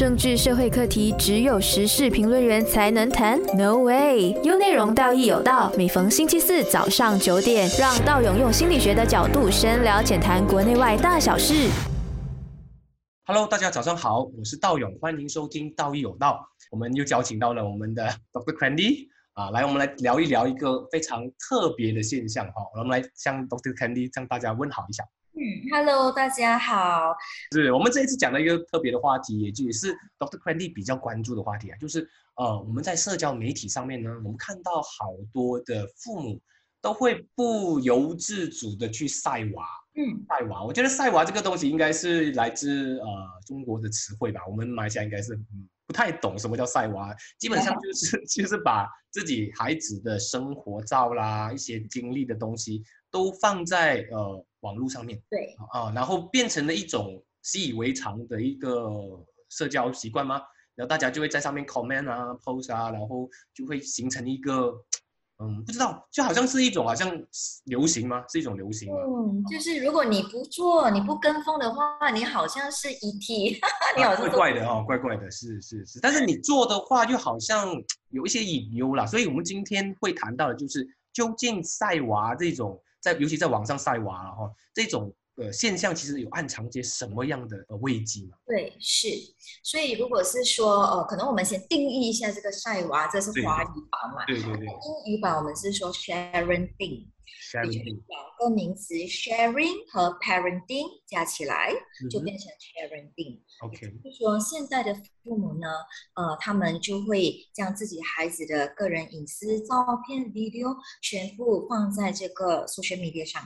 政治社会课题只有时事评论员才能谈？No way！有内容，道义有道。每逢星期四早上九点，让道勇用心理学的角度深聊浅谈国内外大小事。Hello，大家早上好，我是道勇，欢迎收听道义有道。我们又邀请到了我们的 Dr. Candy 啊，来，我们来聊一聊一个非常特别的现象哈。我们来向 Dr. Candy 向大家问好一下。嗯，Hello，大家好。是我们这一次讲的一个特别的话题，也就是 Dr. Candy 比较关注的话题啊，就是呃，我们在社交媒体上面呢，我们看到好多的父母都会不由自主的去晒娃。嗯，晒娃，我觉得晒娃这个东西应该是来自呃中国的词汇吧，我们马来西亚应该是嗯不太懂什么叫晒娃，基本上 就是 就是把自己孩子的生活照啦，一些经历的东西都放在呃网络上面对，啊，然后变成了一种习以为常的一个社交习惯吗？然后大家就会在上面 comment 啊、post 啊，然后就会形成一个嗯不知道，就好像是一种好像流行吗？是一种流行吗？嗯，就是如果你不做，你不跟风的话，你好像是 ET，你好像怪怪的哦，怪怪的，是是是。但是你做的话，就好像有一些隐忧啦。所以我们今天会谈到的就是，究竟晒娃这种在，尤其在网上晒娃了哈，这种呃现象，其实有暗藏些什么样的呃危机吗？对，是。所以如果是说，呃，可能我们先定义一下这个晒娃，这是华语版嘛。对对对英语版我们是说 sharing，也就是，sharing，两个名词 sharing 和 parenting 加起来就嗯变成 sharenting。，OK，就说现在的父母呢，呃，他们就会将自己孩子的个人隐私照片、video 全部放在这个 social media 上，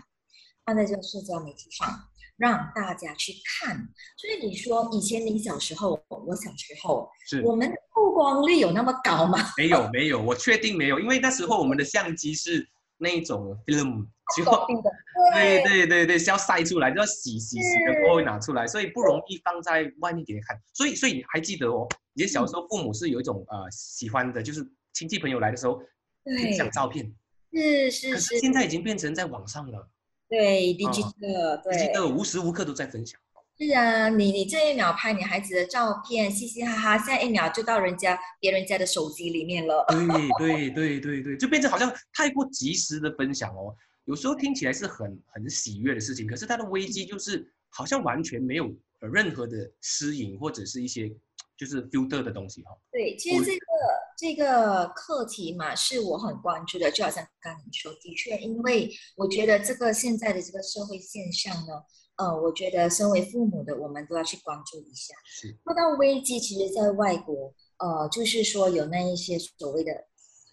放在这个社交媒体上，让大家去看。所以你说以前你小时候，我小时候，是我们的曝光率有那么高吗？没有没有，我确定没有，因为那时候我们的相机是那一种 film，就高定的，对对对对，是要晒出来，就要洗洗洗的过后会拿出来，所以不容易放在外面给人看。所以所以你还记得哦，以前小时候父母是有一种呃喜欢的，就是亲戚朋友来的时候分享，照片，是是可是是，现在已经变成在网上了，对，digital，对。记得无时无刻都在分享。是啊，你你这一秒拍你孩子的照片，嘻嘻哈哈，下一秒就到人家别人家的手机里面了。对 对对对对，就变成好像太过及时的分享哦，有时候听起来是很很喜悦的事情，可是它的危机就是好像完全没有呃任何的私隐或者是一些就是 filter 的东西哈、哦。对，其实这个这个课题嘛，是我很关注的。就好像刚刚你说，的确，因为我觉得这个现在的这个社会现象呢，呃，我觉得身为父母的我们都要去关注一下。是说到危机，其实在外国，呃，就是说有那一些所谓的，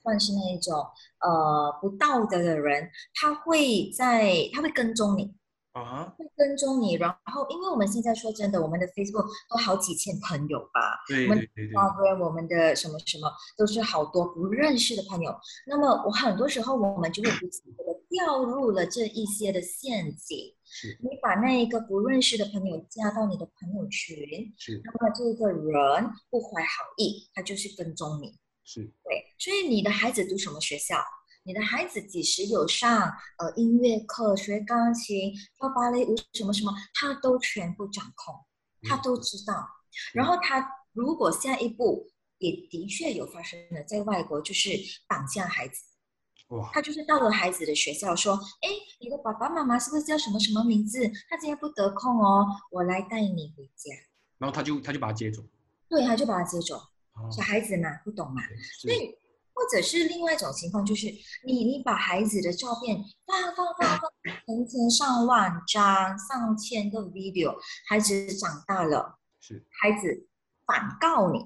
算是那一种呃不道德的人，他会在他会跟踪你。啊哈，会跟踪你，然后因为我们现在说真的，我们的 Facebook 都好几千朋友吧，对我们对对对，Instagram 我们的什么什么都是好多不认识的朋友。那么我很多时候我们就会不自觉的掉入了这一些的陷阱。是你把那一个不认识的朋友加到你的朋友群，是那么这个人不怀好意，他就是跟踪你。是，对，所以你的孩子读什么学校？你的孩子几时有上呃音乐课、学钢琴、跳芭蕾舞什么什么，他都全部掌控，他都知道。然后他如果下一步也的确有发生了，在外国就是绑架孩子，哇，他就是到了孩子的学校说：“哎，你的爸爸妈妈是不是叫什么什么名字？他今天不得空哦，我来带你回家。然后他就他就把他接走，”对，他就把他接走。哦小孩子嘛，不懂嘛。所以，或者是另外一种情况，就是你你把孩子的照片放放放放成千上万张、上千个 video，孩子长大了，是，孩子反告你，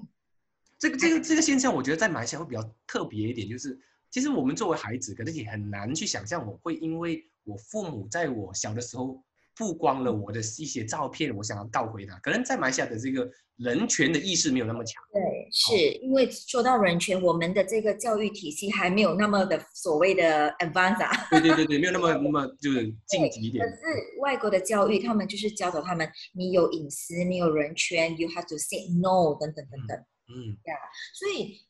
这个这个这个现象，我觉得在马来西亚会比较特别一点，就是其实我们作为孩子，可能也很难去想象，我会因为我父母在我小的时候曝光了我的一些照片，我想要告回他。可能在马来西亚的这个人权的意识没有那么强。对，是因为说到人权，我们的这个教育体系还没有那么的所谓的 advanced 啊。对对对对，没有那么 那么就是晋级一点可。是外国的教育，他们就是教导他们，你有隐私，你有人权，you have to say no 等等等等。嗯，对所以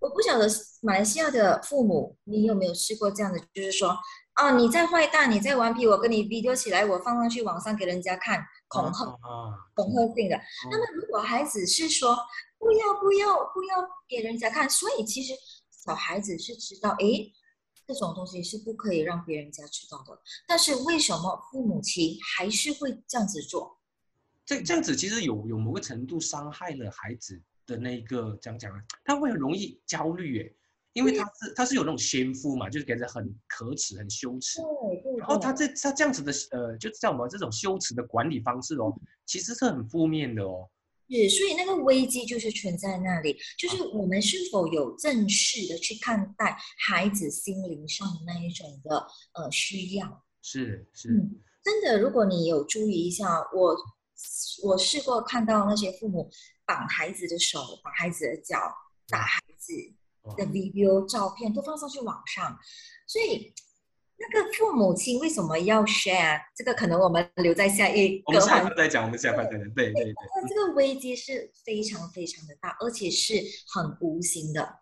我不晓得马来西亚的父母，你有没有试过这样的，就是说，哦，你在坏蛋，你在顽皮，我跟你 video 起来，我放上去网上给人家看，恐吓、啊，恐吓性的。那么如果孩子是说不要不要不要给人家看，所以其实小孩子是知道，诶，这种东西是不可以让别人家知道的。但是为什么父母亲还是会这样子做？这这样子其实有有某个程度伤害了孩子的那个讲讲啊，他会很容易焦虑耶，因为他是他是有那种先夫嘛，就是给人很可耻、很羞耻。然后他这他这样子的呃，就叫我们这种羞耻的管理方式哦，其实是很负面的哦。是，所以那个危机就是存在那里，就是我们是否有正式的去看待孩子心灵上的那一种的呃需要。是是，嗯，真的，如果你有注意一下，我我试过看到那些父母绑孩子的手、绑孩子的脚、打孩子哇的 video 照片都放上去网上，所以那个父母亲为什么要 share？这个可能我们留在下一我们下一个环块再讲，我们下一块再讲。对对对，那这个危机是非常非常的大，而且是很无形的，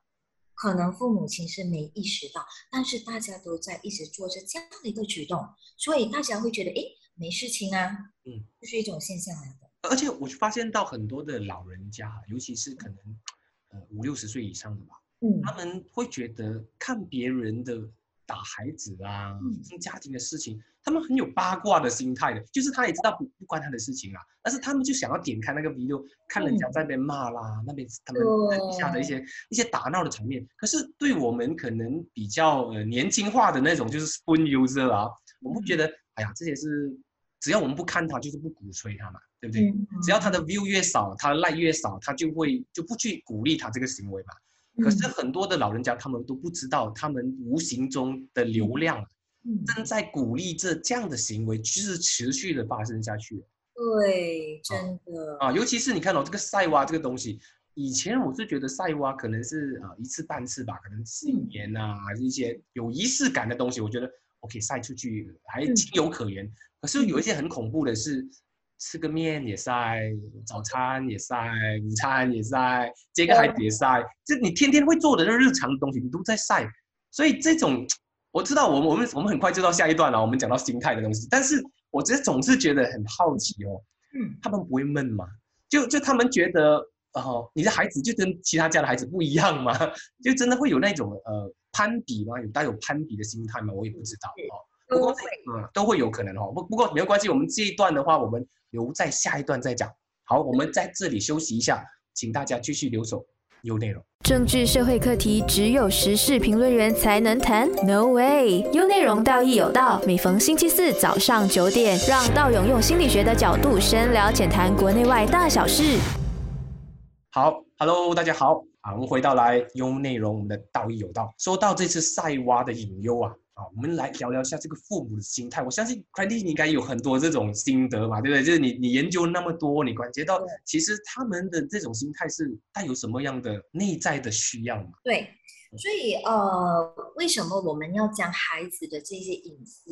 可能父母亲是没意识到，但是大家都在一直做着这样的一个举动，所以大家会觉得，哎，没事情啊，嗯，就是一种现象来的。而且我发现到很多的老人家，尤其是可能呃五六十岁以上的吧，嗯他们会觉得看别人的打孩子啊嗯，家庭的事情，他们很有八卦的心态的，就是他也知道不不关他的事情啊，但是他们就想要点开那个 video，看人家在那边骂啦，那边他们底下的一些一些打闹的场面。可是对我们可能比较呃年轻化的那种，就是 spoon user 啊，我们会觉得，哎呀，这些是只要我们不看他，就是不鼓吹他嘛，对不对？嗯只要他的 view 越少，他的 like 越少，他就会就不去鼓励他这个行为嘛。可是很多的老人家他们都不知道，他们无形中的流量嗯，正在鼓励这这样的行为，就是持续的发生下去对，真的，啊。尤其是你看到、这个晒娃这个东西，以前我是觉得晒娃可能是呃一次半次吧，可能新年啊，一些有仪式感的东西，我觉得 OK 晒出去还嗯情有可原。可是有一些很恐怖的是。吃个面也晒，早餐也晒，午餐也晒，这个孩子也晒，这你天天会做的那日常的东西，你都在晒。所以这种我知道，我们我们我们很快就到下一段了，我们讲到心态的东西。但是我只是总是觉得很好奇哦，嗯，他们不会闷吗？就就他们觉得，哦，你的孩子就跟其他家的孩子不一样吗？就真的会有那种呃攀比吗？有带有攀比的心态吗？我也不知道哦。不过都会，嗯，都会有可能哦。不不过没有关系，我们这一段的话，我们留在下一段再讲。好，我们在这里休息一下，请大家继续留守 U 内容。政治社会课题只有时事评论员才能谈？No way。U 内容道义有道，每逢星期四早上九点，让道勇用心理学的角度深聊浅谈国内外大小事。好，Hello，大家好，啊，我们回到来 U 内容，我们的道义有道。说到这次晒娃的隐忧啊，啊，我们来聊聊一下这个父母的心态。我相信 c r a d y 你应该有很多这种心得嘛，对不对？就是你你研究那么多，你感觉到其实他们的这种心态是带有什么样的内在的需要嘛？对，所以呃，为什么我们要将孩子的这些隐私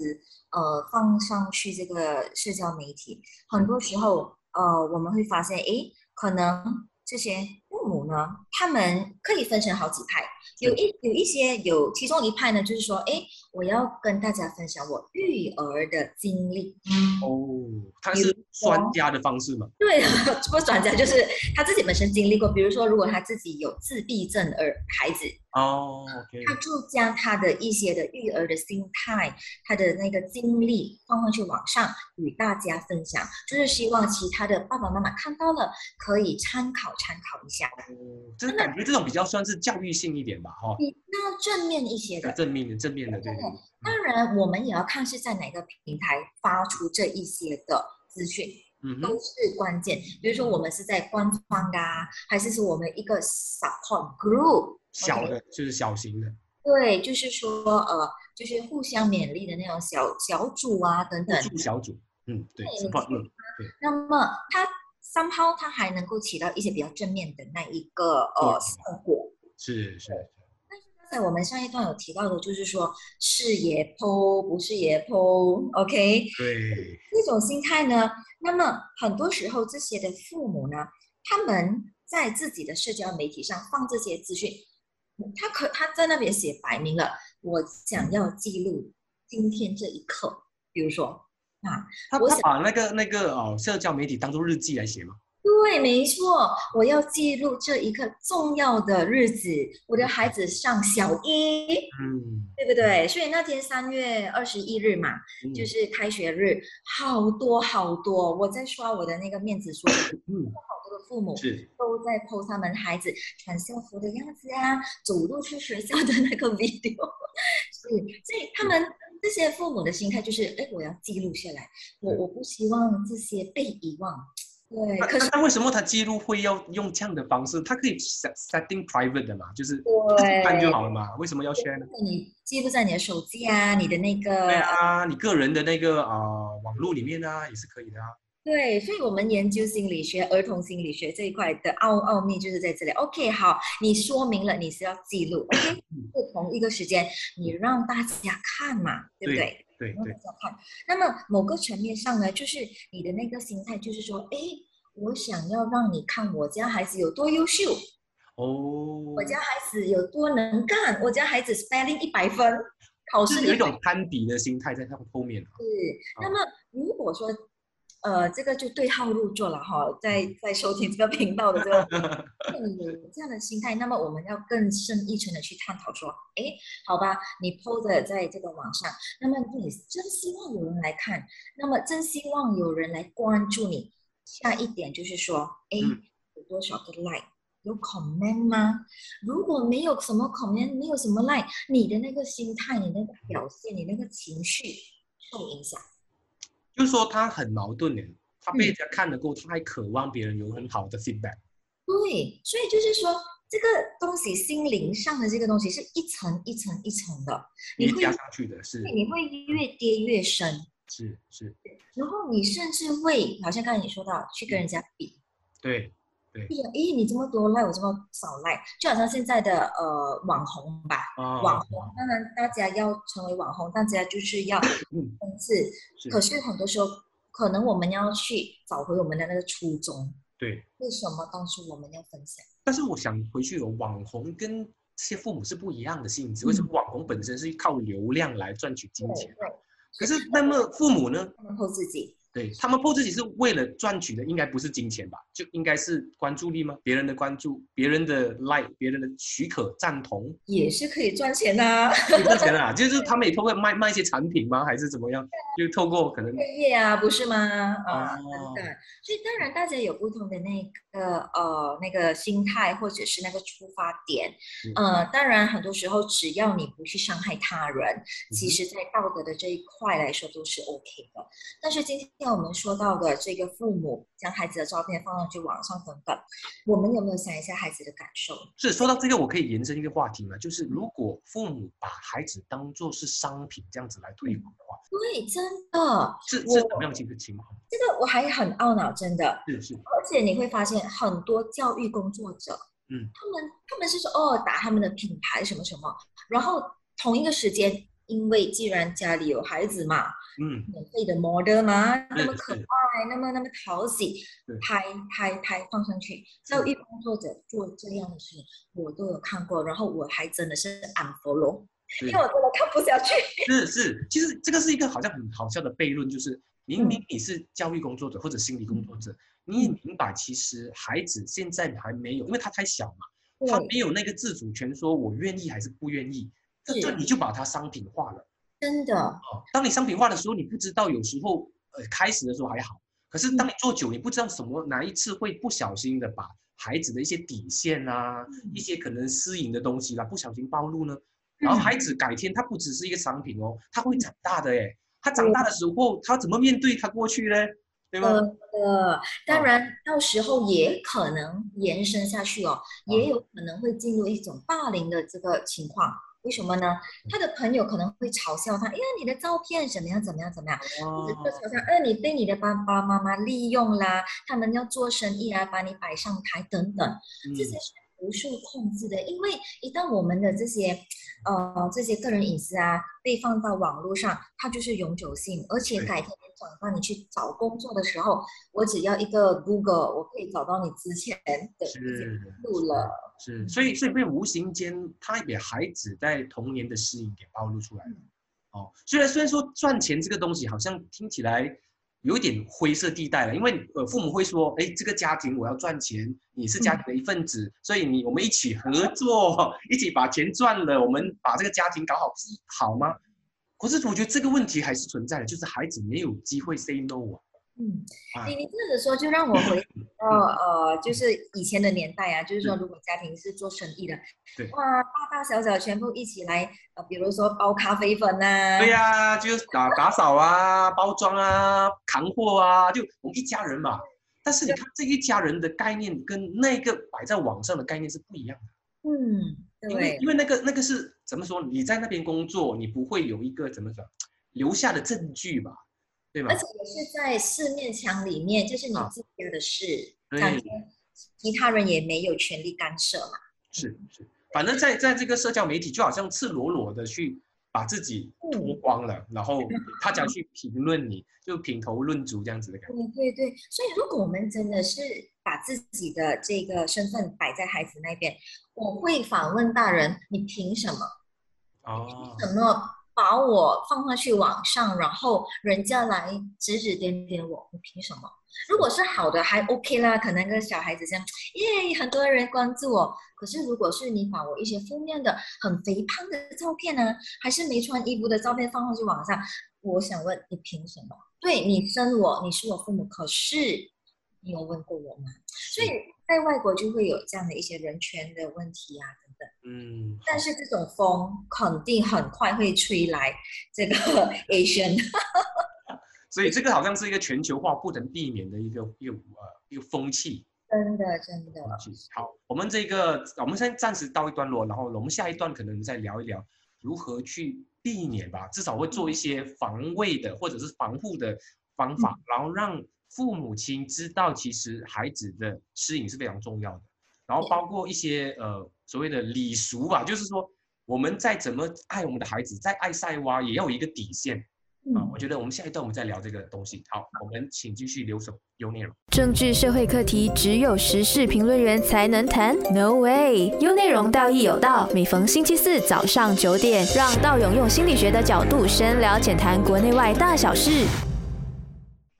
呃放上去这个社交媒体？很多时候呃，我们会发现，诶，可能这些父母呢，他们可以分成好几派，有一有一些有其中一派呢，就是说，诶，我要跟大家分享我育儿的经历。哦，他是专家的方式嘛？对，不是专家，就是他自己本身经历过。比如说，如果他自己有自闭症儿孩子，哦，OK，他就将他的一些的育儿的心态，他的那个经历放上去网上与大家分享，就是希望其他的爸爸妈妈看到了可以参考参考一下，哦，这感觉这种比较算是教育性一点吧，哈、比较正面一些的。正面的正面的，对。当然，我们也要看是在哪个平台发出这一些的资讯。嗯都，是关键。比如说，我们是在官方的、啊，还是说我们一个 support group 小的就是小型的，对，就是说呃，就是互相勉励的那种小小组啊等等。小组，嗯，对对，support，嗯，那么它 somehow 它还能够起到一些比较正面的那一个呃效果。是是，刚才我们上一段有提到的，就是说是也剖不是也剖，OK？对，这种心态呢，那么很多时候这些的父母呢，他们在自己的社交媒体上放这些资讯，他可他在那边写摆明了，我想要记录今天这一刻，比如说啊。他我想他把那个那个哦社交媒体当做日记来写吗？对，没错，我要记录这一刻重要的日子。我的孩子上小一，嗯，对不对？所以那天三月二十一日嘛，嗯就是开学日，好多好多，我在刷我的那个面子书，父母是都在 post 他们孩子穿校服的样子啊，走路去学校的那个 video，是，所以他们这些父母的心态就是，哎，我要记录下来，我我不希望这些被遗忘。对，那可是那那为什么他记录会要用这样的方式？他可以 set setting private 的嘛，就是对看就好了嘛。为什么要 share 呢？你记录在你的手机啊，你的那个对啊，你个人的那个啊、呃网络里面啊也是可以的啊。对，所以我们研究心理学、儿童心理学这一块的奥奥秘就是在这里。OK，好，你说明了你是要记录，OK，是同一个时间，你让大家看嘛，对不对？对对让大，家看。那么某个层面上呢，就是你的那个心态，就是说，哎，我想要让你看我家孩子有多优秀，哦，我家孩子有多能干，我家孩子 spelling 一百分，考试100就是有一种攀比的心态在他们后面啊。是，那么如果说，呃，这个就对号入座了哈，在在收听这个频道的这个，如果你有这样的心态，那么我们要更深一层的去探讨说，哎，好吧，你 PO 的在这个网上，那么你真希望有人来看，那么真希望有人来关注你。下一点就是说，哎嗯，有多少个 like？有 comment 吗？如果没有什么 comment，没有什么 like，你的那个心态、你那个表现、你那个情绪受影响。就是说他很矛盾的，他被嗯。人家看了过后，他还渴望别人有很好的 feedback。对，所以就是说，这个东西心灵上的这个东西是一层一层一层的，你会叠加上去的是你会越跌越深，是是，然后你甚至会，好像刚才你说到，去跟人家比，对就说，诶，你这么多 like，我这么少 like，就好像现在的呃网红吧，啊，网红，当然大家要成为网红，大家就是要可是很多时候，可能我们要去找回我们的那个初衷，对。为什么当初我们要分享？但是我想回去有网红跟这些父母是不一样的性质，为什么网红本身是靠流量来赚取金钱？对对，可是那么父母呢？他们后自己，对他们 PO 自己是为了赚取的，应该不是金钱吧？就应该是关注力吗？别人的关注，别人的 like，别人的许可、赞同，也是可以赚钱的、啊，可以赚钱啊！就是他们也透过卖卖一些产品吗？还是怎么样？就透过可能创业啊，不是吗？啊，哦等等。所以当然大家有不同的那个呃那个心态或者是那个出发点，呃，当然很多时候只要你不去伤害他人，其实在道德的这一块来说都是 OK 的。但是今天我们说到的这个父母将孩子的照片放上去网上等等，我们有没有想一下孩子的感受？是说到这个，我可以延伸一个话题嘛？就是如果父母把孩子当做是商品这样子来推广的话，对，真的，是是我怎么样的一个情况？这个我还很懊恼，真的。是是，而且你会发现很多教育工作者，嗯，他们他们是说哦打他们的品牌什么什么，然后同一个时间，因为既然家里有孩子嘛，嗯，免费的 model 嘛，那么可爱，那么那么讨喜，拍拍拍放上去。教育工作者做这样的事情，我都有看过，然后我还真的是 unfollow，因为我真的看不下去。是是，其实这个是一个好像很好笑的悖论，就是明明你是教育工作者或者心理工作者，你也明白其实孩子现在还没有，因为他太小嘛，他，没有那个自主权，说我愿意还是不愿意，这是这你就把它商品化了。真的，哦，当你商品化的时候，你不知道有时候呃开始的时候还好，可是当你做久，你不知道什么哪一次会不小心的把孩子的一些底线啊，一些可能私隐的东西啦，不小心暴露呢。然后孩子改天他不只是一个商品哦，他会长大的哎，他长大的时候他怎么面对他过去呢？对吗？呃呃，当然，到时候也可能延伸下去哦，也有可能会进入一种霸凌的这个情况。为什么呢？他的朋友可能会嘲笑他，哎呀，你的照片怎么样怎么样怎么样，或者嘲笑，哎，你被你的爸爸妈妈利用啦，他们要做生意啊，把你摆上台等等，这些不受控制的。因为一旦我们的这些呃这些个人隐私啊被放到网络上，它就是永久性，而且改天你长大你去找工作的时候，我只要一个 Google，我可以找到你之前的路了。是，所以所以被无形间，他也给孩子在童年的适应给暴露出来了。哦，虽然虽然说赚钱这个东西好像听起来有一点灰色地带了，因为呃父母会说，哎，这个家庭我要赚钱，你是家庭的一份子，所以你我们一起合作，一起把钱赚了，我们把这个家庭搞好，不是好吗？可是我觉得这个问题还是存在的，就是孩子没有机会 say no 啊。嗯，你你这样子说，就让我回 到呃，就是以前的年代啊，就是说，如果家庭是做生意的，对，哇，大大小小全部一起来，呃，比如说包咖啡粉呐，对呀，就是打打扫啊，包装啊，扛货啊，就我们一家人嘛。但是你看这一家人的概念跟那个摆在网上的概念是不一样的。嗯，因为因为那个那个是怎么说？你在那边工作，你不会有一个怎么讲留下的证据吧？而且也是在四面墙里面，就是你自家的事，感觉其他人也没有权利干涉嘛。是是，反正在在这个社交媒体，就好像赤裸裸的去把自己脱光了，然后 他讲去评论你，就品头论足这样子的感觉。对对对，所以如果我们真的是把自己的这个身份摆在孩子那边，我会反问大人：你凭什么？哦，什么？把我放上去网上，然后人家来指指点点我，你凭什么？如果是好的，还 OK 啦，可能跟小孩子这样，耶，很多人关注我。可是如果是你把我一些负面的、很肥胖的照片呢，还是没穿衣服的照片放上去网上，我想问你凭什么？对你生我，你是我父母，可是你有问过我吗？所以在外国就会有这样的一些人权的问题啊等等。嗯，但是这种风肯定很快会吹来这个 Asian，所以这个好像是一个全球化不能避免的一个一个呃一个风气。真的真的。好，我们这个我们先暂时到一段落，然后我们下一段可能再聊一聊如何去避免吧，至少会做一些防卫的或者是防护的方法，然后让父母亲知道其实孩子的适应是非常重要的。然后包括一些呃所谓的礼俗吧，就是说我们再怎么爱我们的孩子，再爱塞娃也要有一个底线啊。我觉得我们下一段我们再聊这个东西。好，我们请继续留守有内容。政治社会课题只有时事评论员才能谈？No way！有内容道义有道，每逢星期四早上九点，让道勇用心理学的角度深聊浅谈国内外大小事。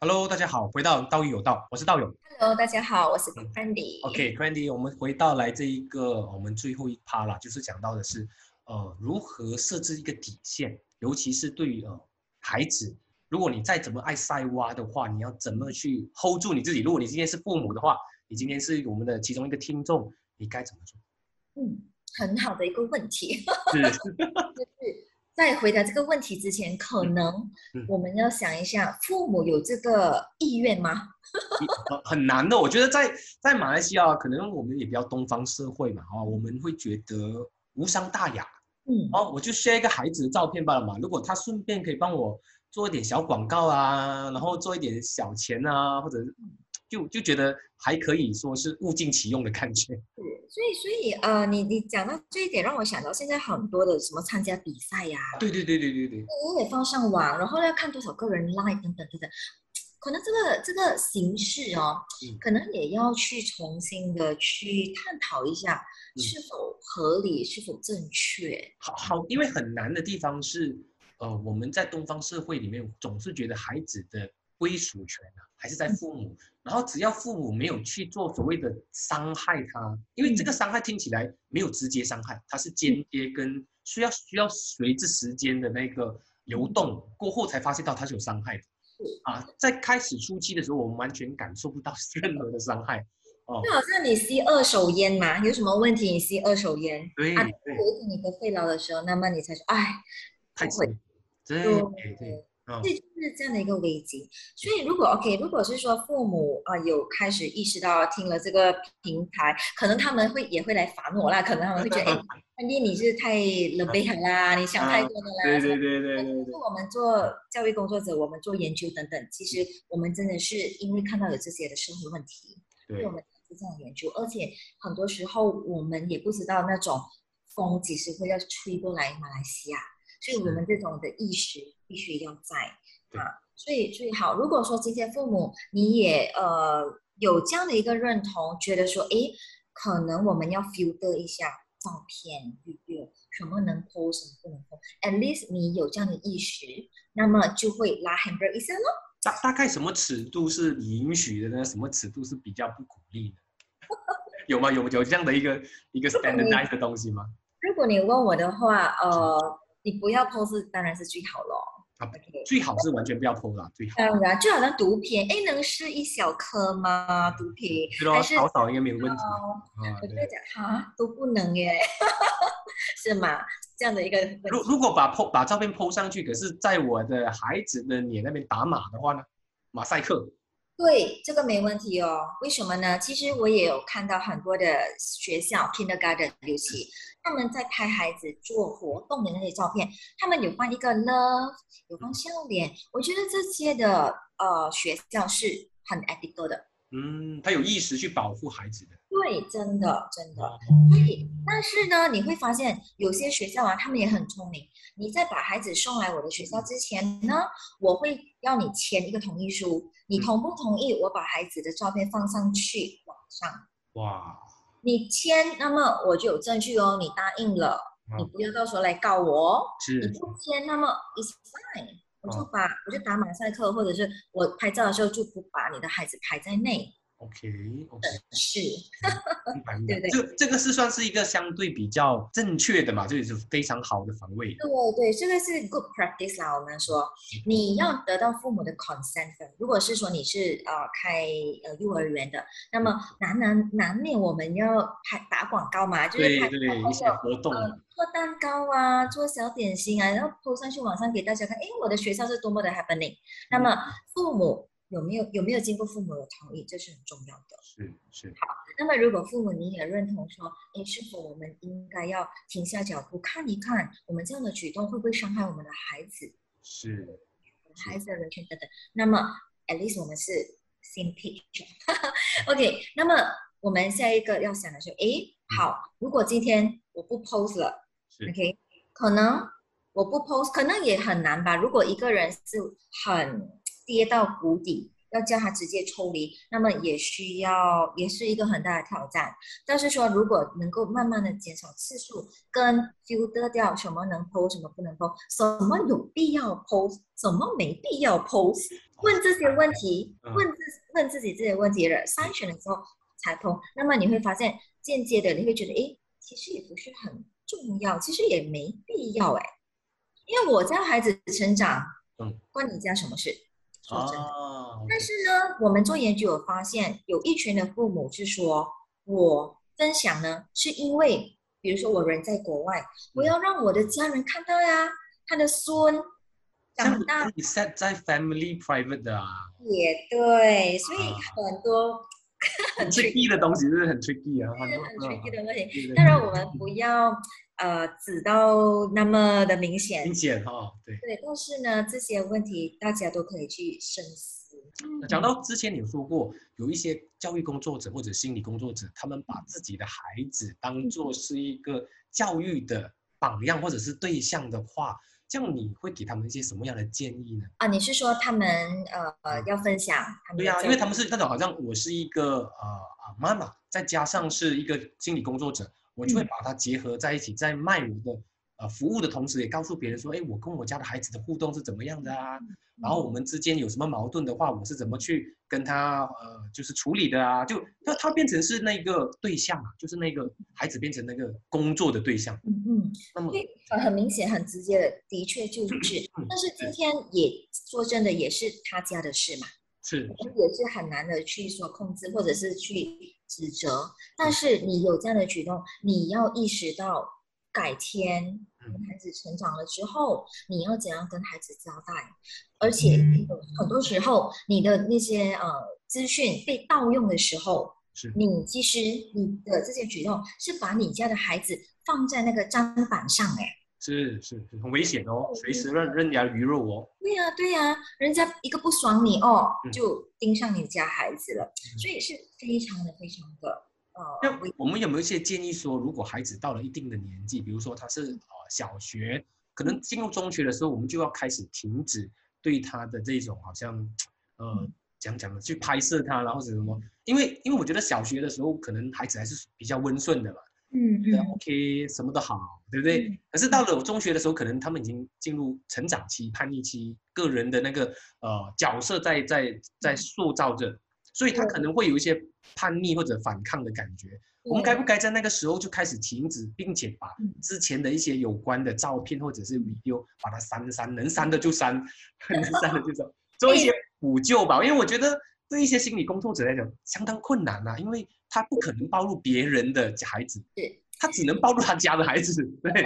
Hello，大家好，回到道义有道，我是道友。Hello，大家好，我是 Candy。OK，Candy，我们回到来这一个我们最后一趴啦，就是讲到的是，呃，如何设置一个底线，尤其是对于呃孩子，如果你再怎么爱塞娃的话，你要怎么去 hold 住你自己？如果你今天是父母的话，你今天是我们的其中一个听众，你该怎么做？嗯，很好的一个问题。是。在回答这个问题之前，可能我们要想一下，父母有这个意愿吗？很难的，我觉得在在马来西亚，可能我们也比较东方社会嘛，啊，我们会觉得无伤大雅。嗯，哦，我就 share 一个孩子的照片罢了嘛。如果他顺便可以帮我做一点小广告啊，然后做一点小钱啊，或者就就觉得还可以说是物尽其用的感觉。所以，所以，呃，你你讲到这一点，让我想到现在很多的什么参加比赛呀，对对对对对对，你也放上网，然后要看多少个人 like 等等等等，可能这个这个形式哦，可能也要去重新的去探讨一下是否合理，是否正确。好好，因为很难的地方是，呃，我们在东方社会里面总是觉得孩子的。归属权啊，还是在父母。然后只要父母没有去做所谓的伤害他，因为这个伤害听起来没有直接伤害，它是间接跟需要需要随着时间的那个流动过后才发现到它是有伤害的。啊，在开始初期的时候，我们完全感受不到 任何的伤害。哦，就好像你吸二手烟嘛，有什么问题你吸二手烟，对，你得肺痨的时候，那么你才说，哎，太会，对对对。这就是这样的一个危机，所以如果 OK，如果是说父母啊有开始意识到听了这个平台，可能他们会也会来烦我啦，可能他们会觉得，哎，安迪你是太冷悲海啦，你想太多了啦。对对对对对。是我们做教育工作者，我们做研究等等，其实我们真的是因为看到有这些的社会问题，所以我们做这样研究，而且很多时候我们也不知道那种风几时会要吹过来马来西亚。所以我们这种的意识必须要在啊，所以最好如果说今天父母你也呃有这样的一个认同，觉得说哎，可能我们要 filter 一下照片、video，什么能 PO，什么不能 PO。At least 你有这样的意识，那么就会拉 handle 一下咯。大大概什么尺度是允许的呢？什么尺度是比较不鼓励的？有吗？有有这样的一个一个 standardized 的东西吗？如果你问我的话，呃，你不要 PO 是当然是最好咯。啊最好是完全不要 PO 啦，最好。当然，就好像毒品，哎，能是一小颗吗？毒品还是少少应该没有问题哦啊。对我就会讲哈都不能耶，是吗？这样的一个如如果把 PO 把照片 PO 上去，可是在我的孩子的脸那边打码的话呢，马赛克。对，这个没问题哦。为什么呢？其实我也有看到很多的学校 kindergarten 尤其他们在拍孩子做活动的那些照片，他们有放一个 love，有放笑脸。我觉得这些的呃学校是很 ethical 的。嗯，他有意识去保护孩子的。对，真的真的。哦所以，但是呢，你会发现有些学校啊，他们也很聪明。你在把孩子送来我的学校之前呢，我会要你签一个同意书，你同不同意我把孩子的照片放上去网上？哇，你签，那么我就有证据哦，你答应了，你嗯不要到时候来告我是。你是不签，那么 it's fine，我就哦把我就打马赛克，或者是我拍照的时候就不把你的孩子排在内。OK OK，是。对对这这个是算是一个相对比较正确的嘛，这也是非常好的防卫。对对，这个是 good practice 啦。我们说，你要得到父母的 consent。如果是说你是呃开呃幼儿园的，那么难难难免我们要拍打广告嘛，就是拍对对，一些活动呃做蛋糕啊，做小点心啊，然后 po 上去网上给大家看，诶，我的学校是多么的 happening。那么父母有没有有没有经过父母的同意，这是很重要的。是是好那么如果父母你也认同说，诶，是否我们应该要停下脚步看一看，我们这样的举动会不会伤害我们的孩子？是，孩子的人权等等。那么，at least 我们是 same picture。OK，那么我们下一个要想的是，诶，好，如果今天我不 post 了是，OK，可能我不 post，可能也很难吧。如果一个人是很跌到谷底。要叫他直接抽离，那么也需要，也是一个很大的挑战。但是说，如果能够慢慢的减少次数，跟 filter 掉什么能 post，什么不能 post，什么有必要 post，什么没必要 post，问这些问题，嗯问自问自己这些问题了筛选的时候才 post，那么你会发现，间接的你会觉得，诶，其实也不是很重要，其实也没必要，诶，因为我家孩子成长，嗯，关你家什么事？说真的。啊，但是呢，我们做研究有发现，有一群的父母是说，我分享呢，是因为，比如说我人在国外，我要让我的家人看到呀，他的孙长大你 set 在 family private 的啊，也对，所以啊很多很 tricky 的东西，就是很 tricky 啊，很多很 tricky 的问题。对对当然，我们不要呃指到那么的明显明，显哈，对。对，但是呢，这些问题大家都可以去深思。讲到之前你有说过，有一些教育工作者或者心理工作者，他们把自己的孩子当做是一个教育的榜样或者是对象的话，这样你会给他们一些什么样的建议呢？啊，你是说他们呃呃要分享他们对呀、因为他们是那种好像我是一个呃啊妈妈，再加上是一个心理工作者，我就会嗯把它结合在一起，在卖我的呃服务的同时，也告诉别人说，哎，我跟我家的孩子的互动是怎么样的啊？然后我们之间有什么矛盾的话，我是怎么去跟他呃就是处理的啊？就那他变成是那个对象啊，就是那个孩子变成那个工作的对象。嗯嗯，那么很很明显、很直接的，的确就是。嗯但是今天也说真的，也是他家的事嘛，是我们也是很难的去说控制，或者是去指责。但是你有这样的举动，你要意识到，改天嗯孩子成长了之后，你要怎样跟孩子交代？而且很多时候，你的那些呃资讯被盗用的时候，是你其实你的这些举动是把你家的孩子放在那个砧板上，哎，是是是很危险哦，随时任人家鱼肉哦。对呀、对呀、人家一个不爽你哦，嗯。就盯上你家孩子了，所以是非常的非常的呃那我们有没有一些建议说，如果孩子到了一定的年纪，比如说他是呃小学，可能进入中学的时候，我们就要开始停止对他的这种好像呃嗯。讲讲的去拍摄他啦或者什么，因为因为我觉得小学的时候可能孩子还是比较温顺的嘛，嗯 OK，什么都好，对不对？嗯？可是到了我中学的时候，可能他们已经进入成长期、叛逆期，个人的那个呃角色在在在塑造着，所以他可能会有一些叛逆或者反抗的感觉。我们该不该在那个时候就开始停止，并且把嗯。之前的一些有关的照片或者是 video 把它删删，能删的就删，能删的就删，做一些补救吧。因为我觉得对一些心理工作者来讲相当困难啊，因为他不可能暴露别人的孩子，对他只能暴露他家的孩子，对，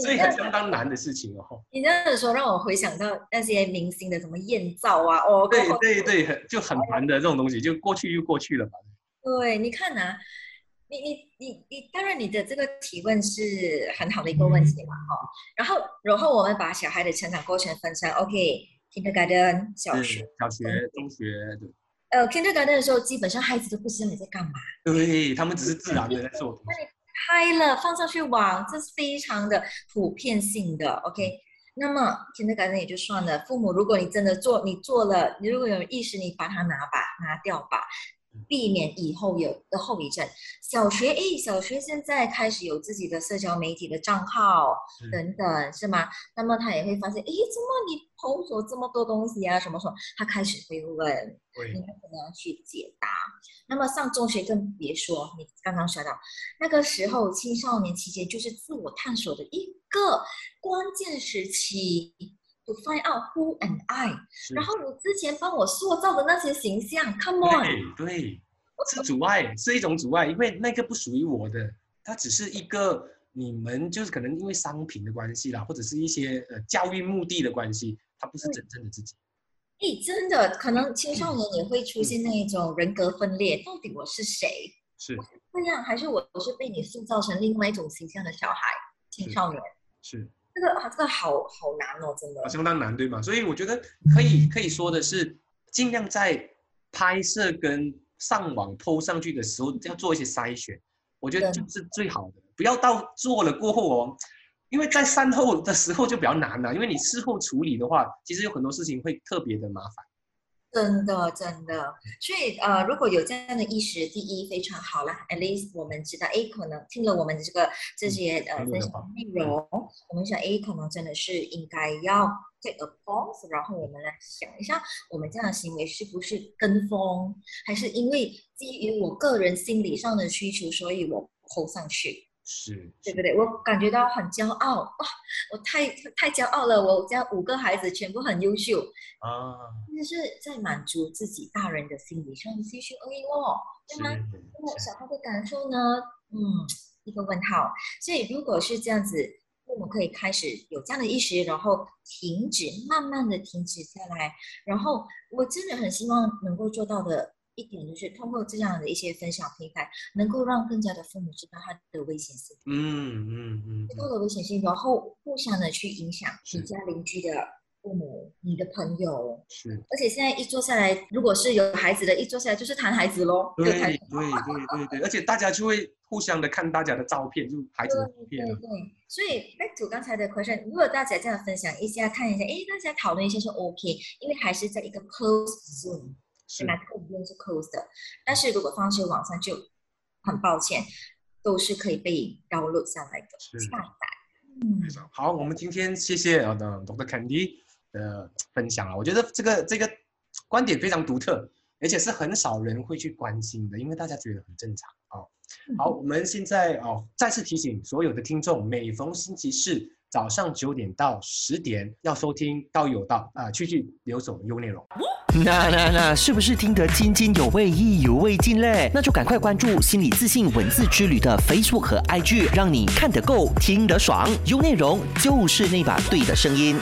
所以很相当难的事情哦。你这样说，让我回想到那些明星的什么艳照啊，哦，对对对，很就很难的这种东西，就过去就过去了吧。对，你看啊、你你你你，当然你的这个提问是很好的一个问题嘛，哈、然后然后我们把小孩的成长过程分成，OK，kindergarten、小学，小学、中学，对呃，kindergarten 的时候，基本上孩子都不知道你在干嘛，对，他们只是自然的在做东西。拍了放上去网，这是非常的普遍性的，OK。那么 kindergarten 也就算了，父母如果你真的做，你做了，你如果有意识，你把它拿吧，拿掉吧，避免以后有的后遗症。小学，诶，小学现在开始有自己的社交媒体的账号等等，是吗？那么他也会发现，诶，怎么你 post 了这么多东西啊？什么什么？他开始会问，对怎么样去解答？那么上中学更别说，你刚刚说到那个时候，青少年期间就是自我探索的一个关键时期。To find out who and I，然后你之前帮我塑造的那些形象，Come on，对对，是阻碍，是一种阻碍，因为那个不属于我的，它只是一个你们就是可能因为商品的关系啦，或者是一些呃教育目的的关系，它不是真正的自己。诶，真的，可能青少年也会出现那一种人格分裂，到底我是谁？是。这样还是我我是被你塑造成另外一种形象的小孩？青少年，是，这个啊，这个好好难哦，真的啊，。相当难，对吗？所以我觉得可以可以说的是，尽量在拍摄跟上网 PO 上去的时候，要做一些筛选，我觉得就是最好的。不要到做了过后哦，因为在善后的时候就比较难了，因为你事后处理的话，其实有很多事情会特别的麻烦。真的，真的，所以呃，如果有这样的意识，第一非常好啦，at least 我们知道，诶，可能听了我们的这个这些呃分享的内容，我们想，诶，可能真的是应该要 take a pause，然后我们来想一下，我们这样的行为是不是跟风，还是因为基于我个人心理上的需求，所以我 po 上去。是，对不对？我感觉到很骄傲哇！我太太骄傲了，我家五个孩子全部很优秀，啊，就是在满足自己大人的心理上的需求而已哦，对吗？那么小孩的感受呢？嗯，一个问号。所以如果是这样子，父母可以开始有这样的意识，然后停止，慢慢的停止下来。然后我真的很希望能够做到的一点，就是通过这样的一些分享平台，能够让更加的父母知道它的危险性。嗯嗯嗯知道的危险性，然后互相的去影响你家邻居的父母、你的朋友。是，而且现在一坐下来，如果是有孩子的，一坐下来就是谈孩子喽，对对对对对，而且大家就会互相的看大家的照片，就孩子的照对片啊，对对，所以 back to 刚才的 question，如果大家这样分享一下，看一下，诶，大家讨论一下是 OK，因为还是在一个 closed Zoom，是对吗？空间是 closed 的，但是如果放在网上就很抱歉，都是可以被 download 下来的，下载。嗯好。我们今天谢谢呃的 Dr. Candy 的分享啊，我觉得这个这个观点非常独特，而且是很少人会去关心的，因为大家觉得很正常哦。好，我们现在哦再次提醒所有的听众，每逢星期四早上九点到十点要收听《道有道》啊，去去留守优内容。那那那，是不是听得津津有味、意犹未尽嘞？那就赶快关注心理自信文字之旅的 Facebook 和 IG，让你看得够、听得爽，有内容就是那把对的声音。